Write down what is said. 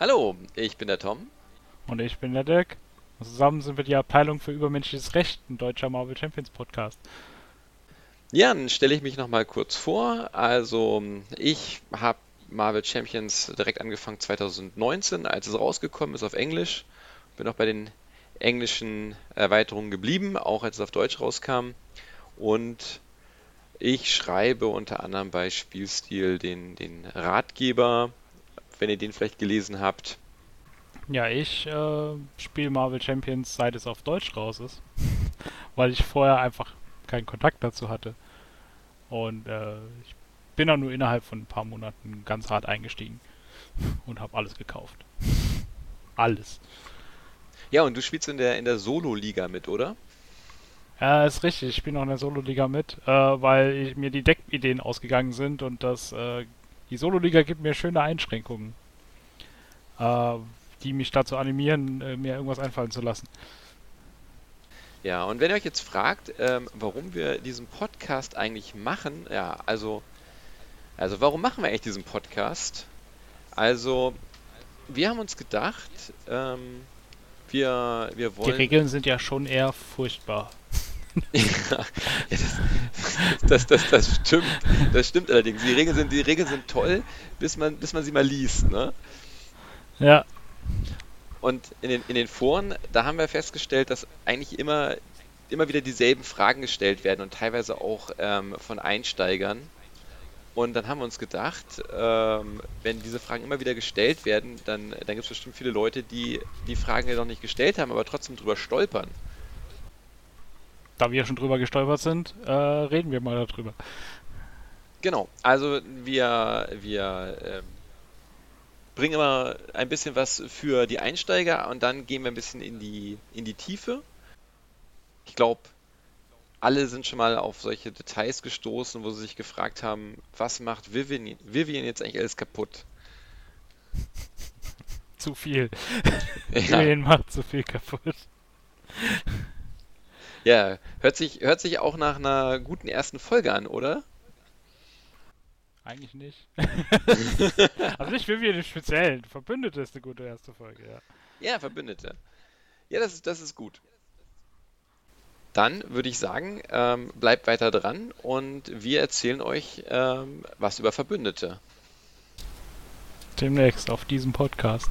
Hallo, ich bin der Tom. Und ich bin der Dirk. Und zusammen sind wir die Abteilung für übermenschliches Recht, ein deutscher Marvel Champions Podcast. Ja, dann stelle ich mich nochmal kurz vor. Also, ich habe Marvel Champions direkt angefangen 2019, als es rausgekommen ist auf Englisch. Bin auch bei den englischen Erweiterungen geblieben, auch als es auf Deutsch rauskam. Und ich schreibe unter anderem bei Spielstil den, den Ratgeber, wenn ihr den vielleicht gelesen habt. Ja, ich äh, spiele Marvel Champions, seit es auf Deutsch raus ist. Weil ich vorher einfach keinen Kontakt dazu hatte. Und äh, ich bin dann nur innerhalb von ein paar Monaten ganz hart eingestiegen und habe alles gekauft. Alles. Ja, und du spielst in der, in der Solo-Liga mit, oder? Ja, ist richtig. Ich spiele noch in der Solo-Liga mit, äh, weil ich, mir die Deckideen ausgegangen sind und das, äh, die Solo-Liga gibt mir schöne Einschränkungen, äh, die mich dazu animieren, äh, mir irgendwas einfallen zu lassen. Ja, und wenn ihr euch jetzt fragt, ähm, warum wir diesen Podcast eigentlich machen, ja, also, also warum machen wir eigentlich diesen Podcast? Also, wir haben uns gedacht, ähm, wir, wir wollen. Die Regeln sind ja schon eher furchtbar. ja, das, das, das, stimmt. Das stimmt allerdings. Die Regeln sind, die Regeln sind toll, bis man, bis man sie mal liest, ne? Ja. Und in den, in den Foren, da haben wir festgestellt, dass eigentlich immer, immer wieder dieselben Fragen gestellt werden und teilweise auch ähm, von Einsteigern. Und dann haben wir uns gedacht, ähm, wenn diese Fragen immer wieder gestellt werden, dann, dann gibt es bestimmt viele Leute, die die Fragen ja noch nicht gestellt haben, aber trotzdem drüber stolpern. Da wir schon drüber gestolpert sind, äh, reden wir mal darüber. Genau, also wir, wir äh, bringen immer ein bisschen was für die Einsteiger und dann gehen wir ein bisschen in die, in die Tiefe. Ich glaube, alle sind schon mal auf solche Details gestoßen, wo sie sich gefragt haben, was macht Vivian, Vivian jetzt eigentlich alles kaputt? zu viel. Ja. Vivian macht zu viel kaputt. Ja, hört sich, hört sich auch nach einer guten ersten Folge an, oder? Eigentlich nicht. also nicht Vivian im Speziellen. Verbündete ist eine gute erste Folge, ja. Ja, Verbündete. Ja, das ist, das ist gut. Dann würde ich sagen, ähm, bleibt weiter dran und wir erzählen euch ähm, was über Verbündete. Demnächst auf diesem Podcast.